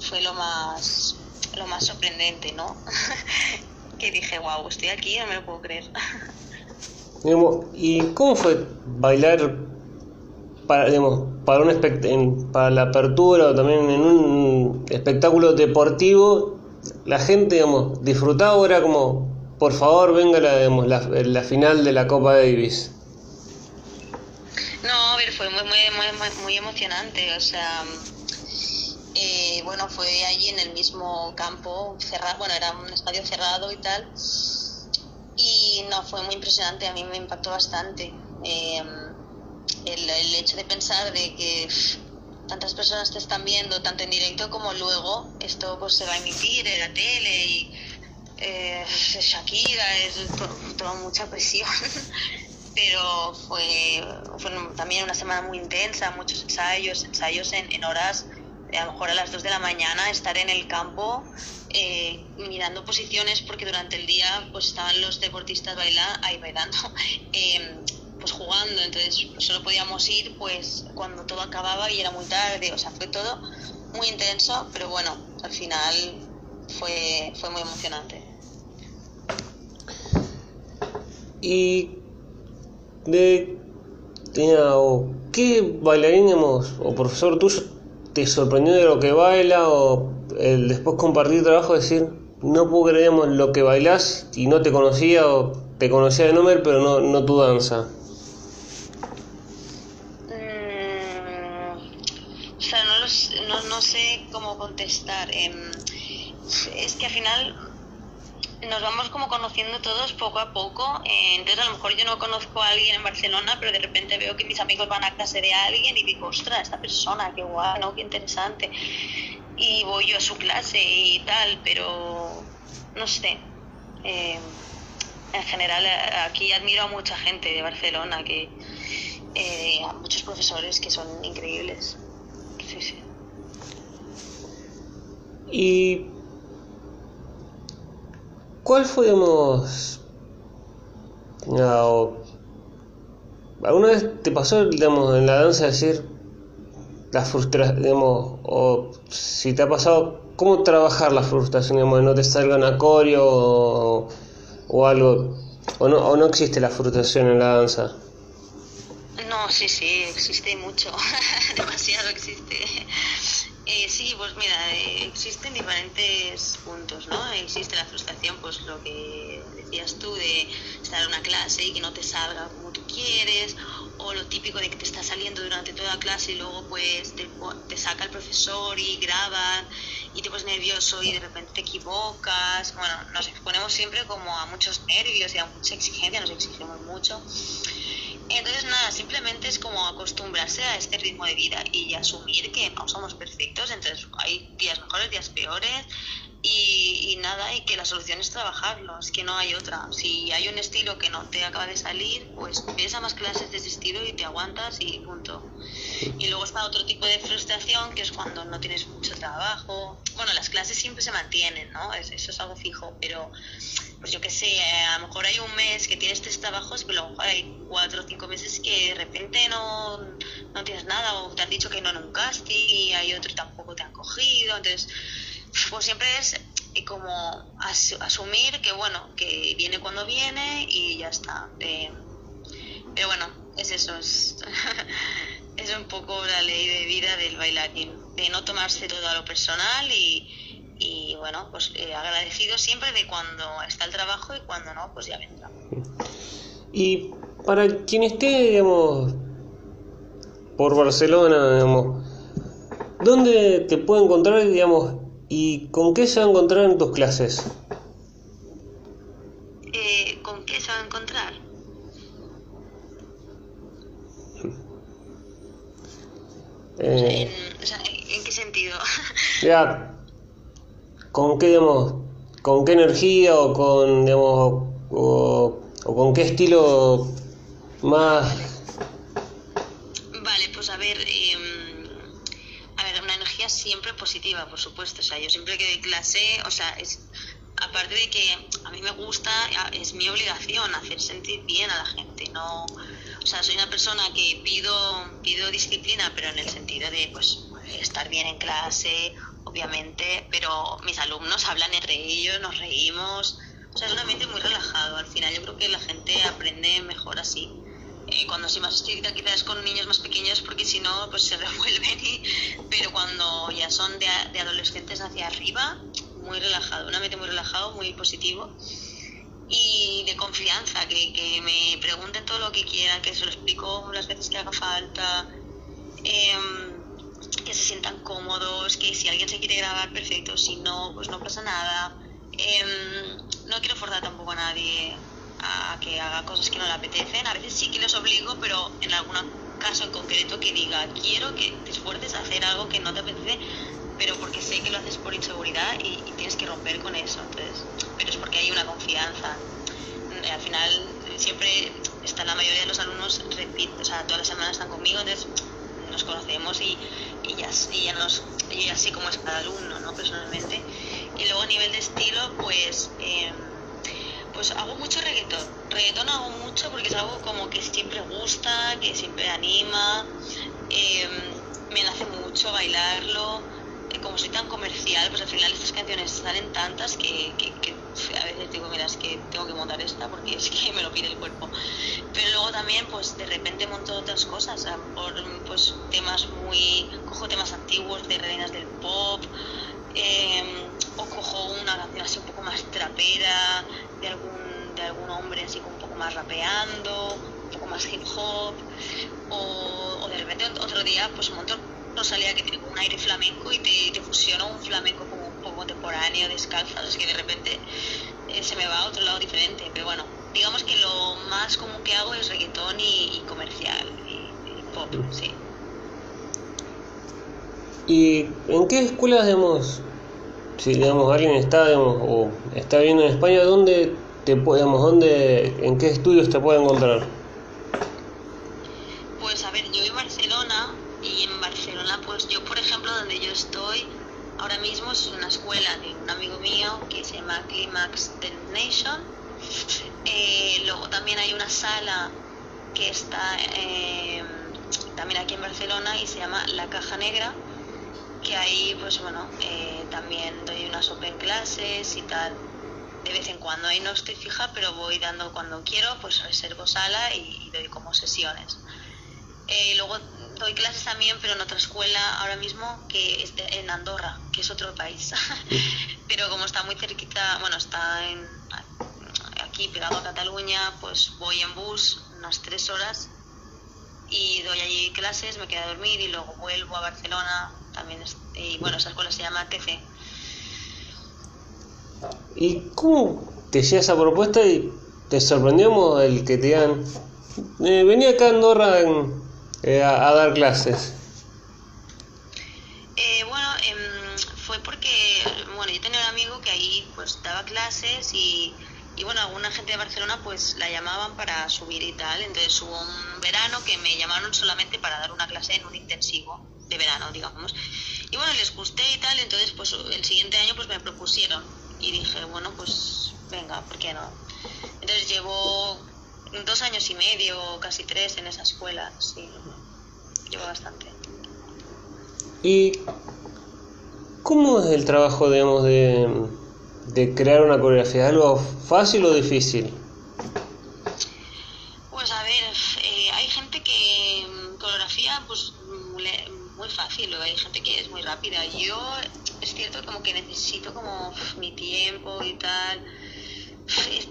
Speaker 2: fue lo más, lo más sorprendente, ¿no? que dije, wow, estoy aquí, no me lo puedo creer.
Speaker 1: ¿Y cómo fue bailar para, digamos, para, un para la apertura o también en un espectáculo deportivo? La gente, digamos, disfrutaba o era como, por favor, venga la, la, final de la Copa Davis.
Speaker 2: No, a ver, fue muy, muy, muy, emocionante. O sea, eh, bueno, fue allí en el mismo campo, cerrado, bueno, era un estadio cerrado y tal. Y no, fue muy impresionante, a mí me impactó bastante. Eh, el, el, hecho de pensar de que tantas personas te están viendo, tanto en directo como luego, esto pues se va a emitir en la tele y eh, Shakira, es toda mucha presión. Pero fue, fue, también una semana muy intensa, muchos ensayos, ensayos en, horas, a lo mejor a las 2 de la mañana, estar en el campo eh, mirando posiciones porque durante el día pues estaban los deportistas bailando, ahí bailando, eh, pues jugando, entonces pues, solo podíamos ir pues cuando todo acababa y era muy tarde, o sea, fue todo muy intenso, pero bueno, al final fue, fue muy emocionante.
Speaker 1: Y de qué bailarín o profesor tuyo te sorprendió de lo que baila o el después compartir trabajo decir no puedo creer lo que bailas y no te conocía o te conocía de nombre pero no, no tu danza
Speaker 2: mm, o sea no, no, no sé cómo contestar em, es que al final nos vamos como conociendo todos poco a poco. Eh, entonces, a lo mejor yo no conozco a alguien en Barcelona, pero de repente veo que mis amigos van a clase de alguien y digo, ostras, esta persona, qué guay, ¿no? Qué interesante. Y voy yo a su clase y tal, pero no sé. Eh, en general, aquí admiro a mucha gente de Barcelona, que eh, a muchos profesores que son increíbles. Sí, sí.
Speaker 1: Y ¿Cuál fue, digamos, alguna vez te pasó, digamos, en la danza decir la frustración, digamos, o si te ha pasado, cómo trabajar la frustración, digamos, de no te salga un acorio o, o algo, o no, o no existe la frustración en la danza?
Speaker 2: No, sí, sí, existe mucho, demasiado existe. Eh, sí, pues mira, eh, existen diferentes puntos, ¿no? Existe la frustración, pues lo que decías tú, de estar en una clase y que no te salga como tú quieres, o lo típico de que te está saliendo durante toda la clase y luego pues te, saca el profesor y graban y te pones nervioso y de repente te equivocas. Bueno, nos exponemos siempre como a muchos nervios y a mucha exigencia, nos exigimos mucho. Entonces, nada, simplemente es como acostumbrarse a este ritmo de vida y asumir que no somos perfectos, entonces hay días mejores, días peores y, nada, y que la solución es trabajarlo, es que no hay otra. Si hay un estilo que no te acaba de salir, pues ves a más clases de ese estilo y te aguantas y punto. Y luego está otro tipo de frustración, que es cuando no tienes mucho trabajo. Bueno, las clases siempre se mantienen, ¿no? Eso es algo fijo, pero pues yo qué sé, eh, a lo mejor hay un mes que tienes tres trabajos, pero a lo mejor hay cuatro o cinco meses que de repente no, no tienes nada o te han dicho que no en un casting y hay otro y tampoco te han cogido. Entonces, pues siempre es eh, como asumir que bueno, que viene cuando viene y ya está. Eh, pero bueno, es eso, es, un poco la ley de vida del bailarín, de no tomarse todo a lo personal y y bueno, pues eh, agradecido siempre de cuando está el trabajo y cuando no, pues ya vendrá.
Speaker 1: Y para quien esté, digamos, por Barcelona, digamos, ¿dónde te puede encontrar, digamos, y con qué se va a encontrar en tus clases?
Speaker 2: Eh, con qué se va a encontrar.
Speaker 1: Eh,
Speaker 2: En, o sea, ¿en qué sentido?
Speaker 1: ya, ¿con qué, digamos, con qué energía o con, digamos, o, o con qué estilo más...
Speaker 2: Vale, pues a ver, em, a ver, una energía siempre positiva, por supuesto. O sea, yo siempre que doy clase, o sea, es, aparte de que a mí me gusta, a- es mi obligación hacer sentir bien a la gente. No, o sea, soy una persona que pido, pido disciplina, pero en el sentido de, pues, estar bien en clase, obviamente, pero mis alumnos hablan entre ellos, nos reímos. O sea, es un ambiente muy relajado. Al final, yo creo que la gente aprende mejor así. Eh, cuando soy más estricta quizás con niños más pequeños porque si no pues se revuelven pero cuando ya son de, adolescentes hacia arriba muy relajado, un ambiente muy relajado, muy positivo y de confianza, que, que me pregunten todo lo que quieran, que se lo explico las veces que haga falta, em, que se sientan cómodos, que si alguien se quiere grabar, perfecto, si no, pues no pasa nada. Em, no quiero forzar tampoco a nadie a que haga cosas que no le apetecen. A veces sí que les obligo, pero en algún caso en concreto que diga, quiero que te esfuerces a hacer algo que no te apetece, pero porque sé que lo haces por inseguridad y, tienes que romper con eso. Entonces, pero es porque hay una confianza. Mm, Al final siempre está la mayoría de los alumnos, repito, o sea, todas las semanas están conmigo, entonces nos conocemos y, y ya, y ya, nos, y ya sé cómo es cada alumno, ¿no? Personalmente. Y luego a nivel de estilo, pues... em, pues hago mucho reggaetón. Reggaetón hago mucho porque es algo como que siempre gusta, que siempre anima. eh, me nace mucho bailarlo. Eh, como soy tan comercial, pues al final estas canciones salen tantas que, a veces digo, mira, es que tengo que montar esta porque es que me lo pide el cuerpo. Pero luego también, pues de repente monto otras cosas. Mejor, pues temas muy. cojo temas antiguos de reinas del pop. eh, o cojo una canción así un poco más trapera de algún, de algún hombre así como un poco más rapeando, un poco más hip hop, o, de repente otro día pues monto Rosalía que tiene un aire flamenco y te, te fusiona un flamenco como un poco contemporáneo, descalza, es que de repente eh, se me va a otro lado diferente, pero bueno, digamos que lo más común que hago es reggaetón y, y comercial y, y pop, sí.
Speaker 1: ¿Y en qué escuelas, digamos, si digamos alguien está, o está viviendo en España, dónde te podemos, dónde, en qué estudios te puede encontrar?
Speaker 2: Pues a ver, yo en Barcelona y en Barcelona, pues yo, por ejemplo, donde yo estoy ahora mismo es una escuela de un amigo mío que se llama Climax Nation. Eh, luego también hay una sala que está eh, también aquí en Barcelona y se llama La Caja Negra, que ahí, pues bueno, eh, también doy unas open clases y tal. De vez en cuando, ahí no estoy fija, pero voy dando cuando quiero, pues reservo sala y, y doy como sesiones. Eh, luego doy clases también, pero en otra escuela ahora mismo que es de- en Andorra, que es otro país. pero como está muy cerquita, bueno, está en, aquí pegado a Cataluña, pues voy en bus unas tres horas y doy allí clases, me quedo a dormir y luego vuelvo a Barcelona. También es- y bueno, esa escuela se llama TC.
Speaker 1: ¿Y cómo te llega esa propuesta y te sorprendimos el que te digan, eh, venía acá a Andorra en- eh, a, a dar clases?
Speaker 2: Eh, bueno, em, fue porque, bueno, yo tenía un amigo que ahí pues daba clases y, y bueno, alguna gente de Barcelona pues la llamaban para subir y tal. Entonces hubo un verano que me llamaron solamente para dar una clase en un intensivo de verano, digamos. Y bueno, les gusté y tal, entonces pues el siguiente año pues me propusieron y dije, bueno, pues venga, ¿por qué no? Entonces llevo dos años y medio, casi tres en esa escuela, sí, llevo bastante.
Speaker 1: ¿Y cómo es el trabajo, digamos, de, de crear una coreografía? ¿Es algo fácil o difícil?
Speaker 2: Pues a ver, eh, hay gente que mm, coreografía pues mm, le- muy fácil, hay gente que es muy rápida. Yo es cierto como que necesito como mi tiempo y tal.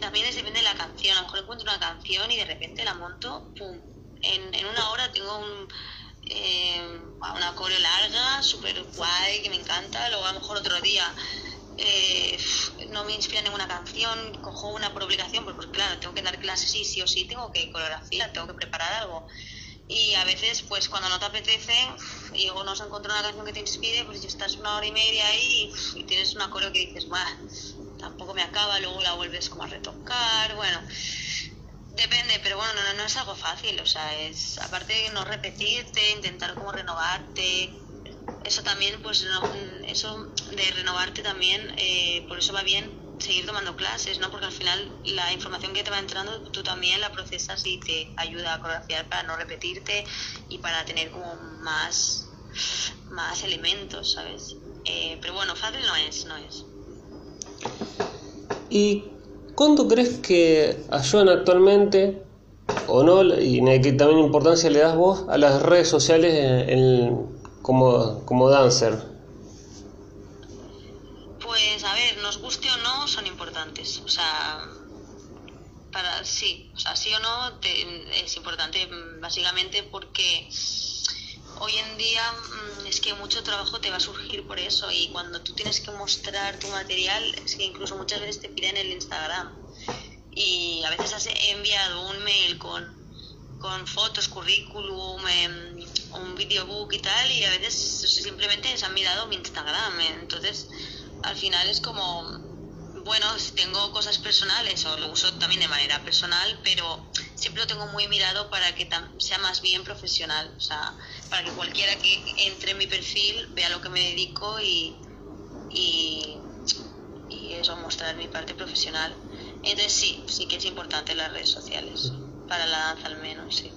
Speaker 2: También depende de la canción. A lo mejor encuentro una canción y de repente la monto, pum. En, en una hora tengo un, eh, una coreo larga, súper guay, que me encanta. Luego a lo mejor otro día eh, no me inspira ninguna canción, cojo una por obligación, porque pues claro, tengo que dar clases y sí o sí tengo que coreografía, tengo que preparar algo. Y a veces, pues cuando no te apetece y luego no se encuentra una canción que te inspire, pues ya estás una hora y media ahí y, tienes una coreo que dices, bah, tampoco me acaba, luego la vuelves como a retocar, bueno. Depende, pero bueno, no, no es algo fácil, o sea, es aparte de no repetirte, intentar como renovarte, eso también, pues eso de renovarte también, eh, por eso va bien seguir tomando clases, ¿no? Porque al final la información que te va entrando tú también la procesas y te ayuda a coreografiar para no repetirte y para tener como más, más elementos, ¿sabes? Eh, pero bueno, fácil no es, no es.
Speaker 1: ¿Y cuánto crees que ayudan actualmente o no, y qué también importancia le das vos a las redes sociales en como, como dancer?
Speaker 2: Pues a ver, nos guste o no, son importantes. O sea, para sí, o sea, sí o no es importante básicamente porque hoy en día mm, es que mucho trabajo te va a surgir por eso y cuando tú tienes que mostrar tu material es que incluso muchas veces te piden el Instagram y a veces has enviado un mail con, con fotos, currículum, em, un videobook y tal, y a veces simplemente se han mirado mi Instagram. Entonces, al final es como, bueno, tengo cosas personales o lo uso también de manera personal, pero siempre lo tengo muy mirado para que sea más bien profesional, o sea, para que cualquiera que entre en mi perfil vea lo que me dedico y, y, eso, mostrar mi parte profesional. Entonces sí, sí que es importante las redes sociales, para la danza al menos, sí.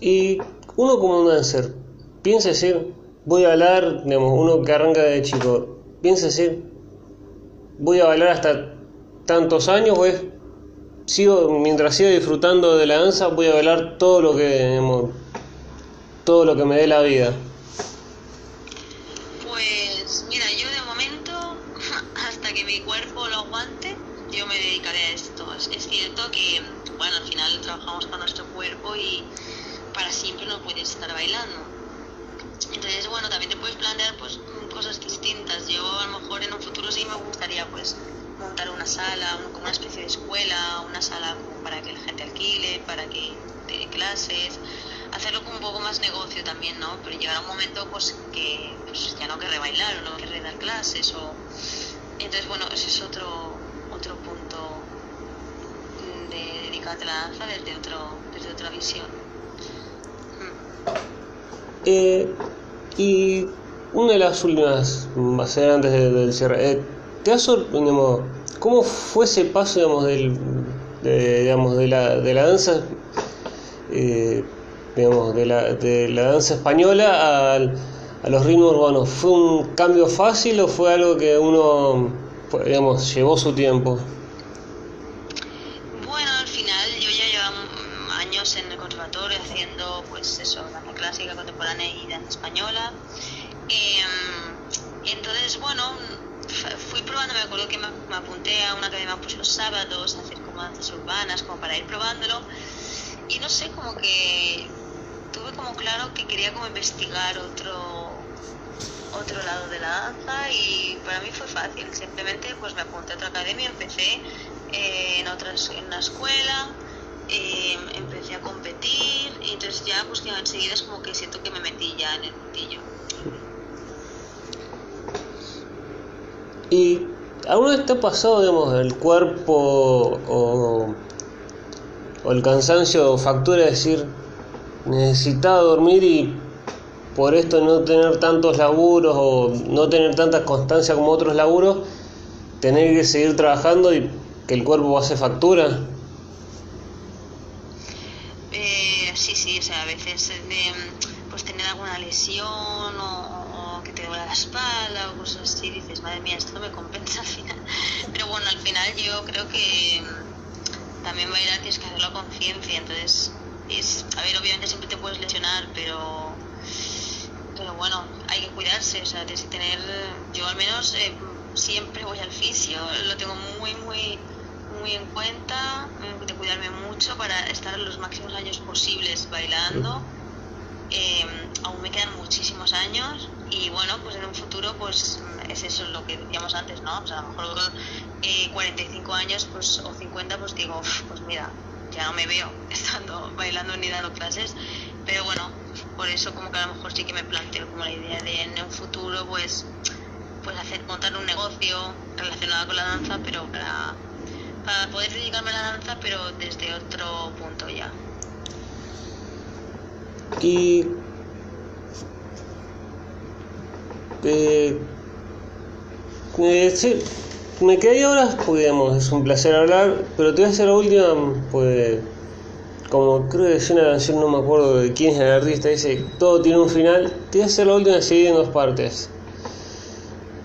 Speaker 1: Y uno como dancer, piensa decir, voy a bailar, digamos, uno que arranca de chico, piensa decir, voy a bailar hasta tantos años, pues, sigo, mientras sigo disfrutando de la danza, voy a bailar todo lo que, todo lo que me dé la vida.
Speaker 2: Pues mira, yo de momento, hasta que mi cuerpo lo aguante, yo me dedicaré a esto. Es cierto que, bueno, al final trabajamos con nuestro cuerpo y para siempre no puedes estar bailando. Entonces, bueno, también te puedes plantear pues cosas distintas. Yo a lo mejor en un futuro sí me gustaría pues montar una sala, como una especie de escuela, una sala para que la gente alquile, para que dé clases, hacerlo como un poco más negocio también, ¿no? Pero llegar a un momento pues que pues, ya no querré bailar o no querré dar clases o... Entonces, bueno, ese es otro, otro punto de dedicarte a la danza desde, otro, desde otra visión.
Speaker 1: Eh, y una de las últimas, más antes del cierre, eh, ¿te ha sorprendido cómo fue ese paso digamos, del, de, digamos, de, la, de la danza? Eh, digamos, de la, de la danza española a, a los ritmos urbanos, ¿fue un cambio fácil o fue algo que uno, digamos, llevó su tiempo?
Speaker 2: A una academia pues los sábados hacer como danzas urbanas, como para ir probándolo. Y no sé, como que tuve como claro que quería como investigar otro otro lado de la danza y para mí fue fácil, simplemente pues me apunté a otra academia, empecé eh, en otras en una escuela, eh, empecé a competir y entonces ya pues ya enseguida es como que siento que me metí ya en el mundillo.
Speaker 1: ¿Y alguna vez te pasado, digamos, el cuerpo o, el cansancio factura de decir, necesitaba dormir y por esto no tener tantos laburos o no tener tanta constancia como otros laburos, tener que seguir trabajando y que el cuerpo hace factura?
Speaker 2: Eh, sí, sí, o sea, a veces de, pues tener alguna lesión o la espalda o cosas así, dices, madre mía, esto me compensa al final. Pero bueno, al final yo creo que mm, también bailar tienes que hacerlo a conciencia, entonces es, a ver, obviamente siempre te puedes lesionar, pero pero bueno, hay que cuidarse, o sea, tienes que tener, yo al menos eh, siempre voy al fisio, lo tengo muy, muy, muy en cuenta, de cuidarme mucho para estar los máximos años posibles bailando. Eh, aún me quedan muchísimos años y bueno, pues en un futuro pues es eso lo que decíamos antes, ¿no? O sea, a lo mejor eh, 45 años pues o 50 pues digo, pues mira, ya no me veo estando bailando ni dando clases, pero bueno, por eso como que a lo mejor sí que me planteo como la idea de en un futuro pues pues hacer montar un negocio relacionado con la danza, pero para, para poder dedicarme a la danza, pero desde otro punto ya.
Speaker 1: Y eh, eh, me quedé ahora, pues es un placer hablar, pero te voy a hacer la última, pues como creo que es una canción, no me acuerdo de quién es el artista, dice, todo tiene un final, te voy a hacer la última seguida en dos partes.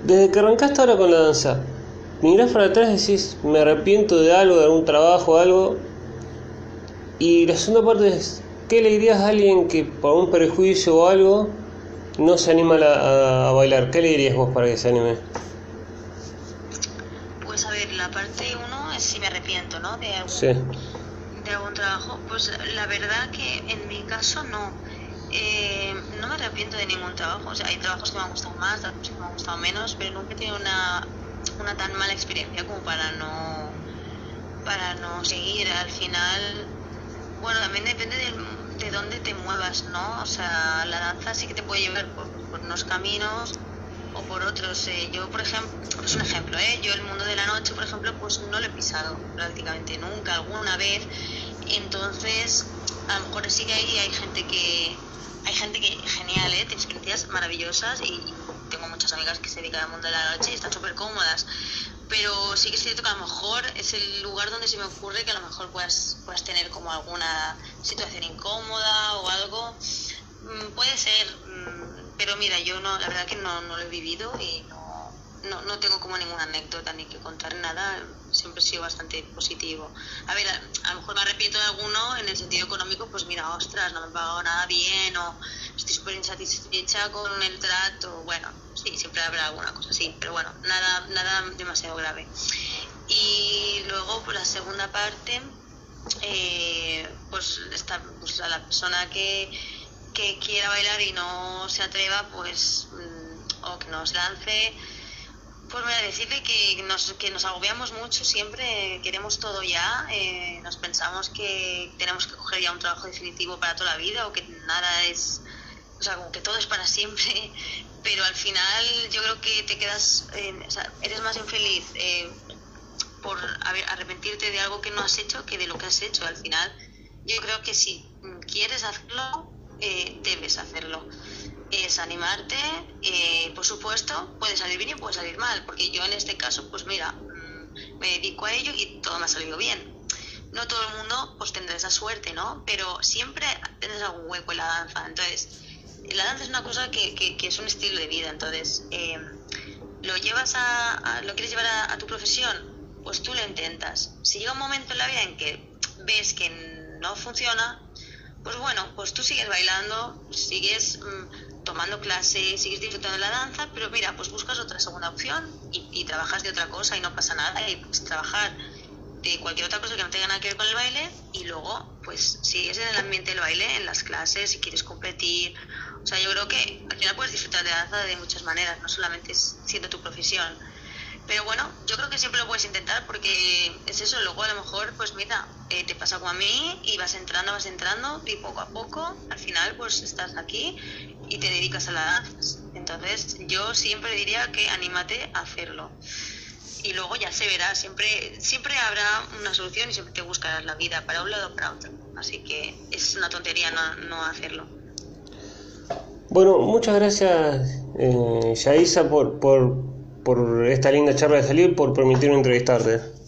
Speaker 1: Desde que arrancaste ahora con la danza, mirás para atrás y decís, me arrepiento de algo, de algún trabajo, algo. Y la segunda parte es, ¿qué le dirías a alguien que por un prejuicio o algo no se anima a, bailar? ¿Qué le dirías vos para que se anime?
Speaker 2: Pues a ver, la parte uno es si me arrepiento, ¿no? De algún,
Speaker 1: sí.
Speaker 2: de algún trabajo. Pues la verdad que en mi caso no eh, no me arrepiento de ningún trabajo. O sea, hay trabajos que me han gustado más, trabajos que me han gustado menos, pero nunca he tenido una, una tan mala experiencia como para no para no seguir. Al final, bueno, también depende de, de dónde te muevas, ¿no? O sea, la danza sí que te puede llevar por, por unos caminos o por otros. Eh, yo, por ejemplo, es un ejemplo, ¿eh? Yo el mundo de la noche, por ejemplo, pues no lo he pisado prácticamente nunca, alguna vez. Entonces, a lo mejor sí que hay, hay gente que, hay gente que genial, ¿eh? tiene experiencias maravillosas y tengo muchas amigas que se dedican al mundo de la noche y están súper cómodas. Pero sí que es cierto que a lo mejor es el lugar donde se me ocurre que a lo mejor puedas, puedas tener como alguna situación incómoda o algo. Mm, puede ser, mm, pero mira, yo no, la verdad que no, no lo he vivido y no, no, no tengo como ninguna anécdota ni que contar nada, siempre he sido bastante positivo. A ver, a, lo mejor me arrepiento de alguno en el sentido económico, pues mira, ostras, no me he pagado nada bien o estoy súper insatisfecha con el trato, bueno, sí, siempre habrá alguna cosa así, pero bueno, nada, nada demasiado grave. Y luego, pues la segunda parte, eh, pues, está, pues a la persona que, que quiera bailar y no se atreva, pues, mm, o que nos lance, pues voy a decirle que nos, que nos agobiamos mucho siempre, queremos todo ya, eh, nos pensamos que tenemos que coger ya un trabajo definitivo para toda la vida o que nada es, o sea, como que todo es para siempre, pero al final yo creo que te quedas, eh, o sea, eres más infeliz eh, por arrepentirte de algo que no has hecho que de lo que has hecho. Al final, yo creo que si quieres hacerlo, debes hacerlo es animarte, eh, por supuesto, puede salir bien y puede salir mal, porque yo en este caso, pues mira, mm, me dedico a ello y todo me ha salido bien. No todo el mundo pues tendrá esa suerte, ¿no? Pero siempre tienes algún hueco en la danza. Entonces, la danza es una cosa que, que, es un estilo de vida. Entonces, eh, lo llevas a, lo quieres llevar a, tu profesión, pues tú lo intentas. Si llega un momento en la vida en que ves que no funciona, pues bueno, pues tú sigues bailando, sigues mm, tomando clases, sigues disfrutando de la danza, pero mira, pues buscas otra segunda opción y, trabajas de otra cosa y no pasa nada, y puedes trabajar de cualquier otra cosa que no tenga nada que ver con el baile y luego pues sigues en el ambiente del baile, en las clases, si quieres competir. O sea, yo creo que al final puedes disfrutar de la danza de muchas maneras, no solamente siendo tu profesión. Pero bueno, yo creo que siempre lo puedes intentar porque es eso, luego a lo mejor, pues mira, eh, te pasa como a mí y vas entrando, vas entrando y poco a poco, al final pues estás aquí y te dedicas a la danza. Entonces yo siempre diría que anímate a hacerlo. Y luego ya se verá, siempre, siempre habrá una solución y siempre te buscarás la vida para un lado o para otro. Así que es una tontería no, no hacerlo.
Speaker 1: Bueno, muchas gracias, eh, Yaisa, por, por, por esta linda charla de salir, por permitirme entrevistarte.